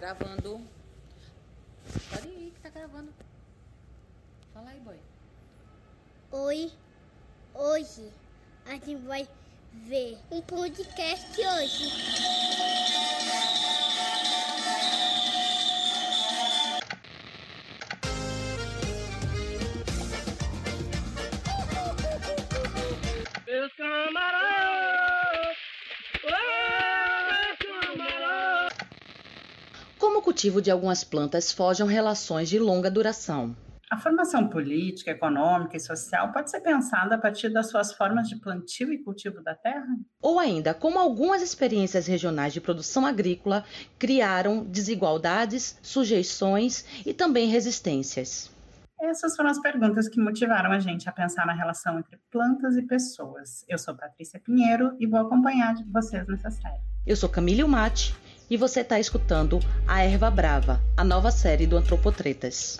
Gravando. Pode ir que tá gravando. Fala aí, boy. Oi, hoje a gente vai ver um podcast hoje. Meus camaradas! Cultivo de algumas plantas forjam relações de longa duração. A formação política, econômica e social pode ser pensada a partir das suas formas de plantio e cultivo da terra? Ou ainda, como algumas experiências regionais de produção agrícola criaram desigualdades, sujeições e também resistências. Essas foram as perguntas que motivaram a gente a pensar na relação entre plantas e pessoas. Eu sou Patrícia Pinheiro e vou acompanhar vocês nessa série. Eu sou Camille Mate e você está escutando A Erva Brava, a nova série do Antropotretas.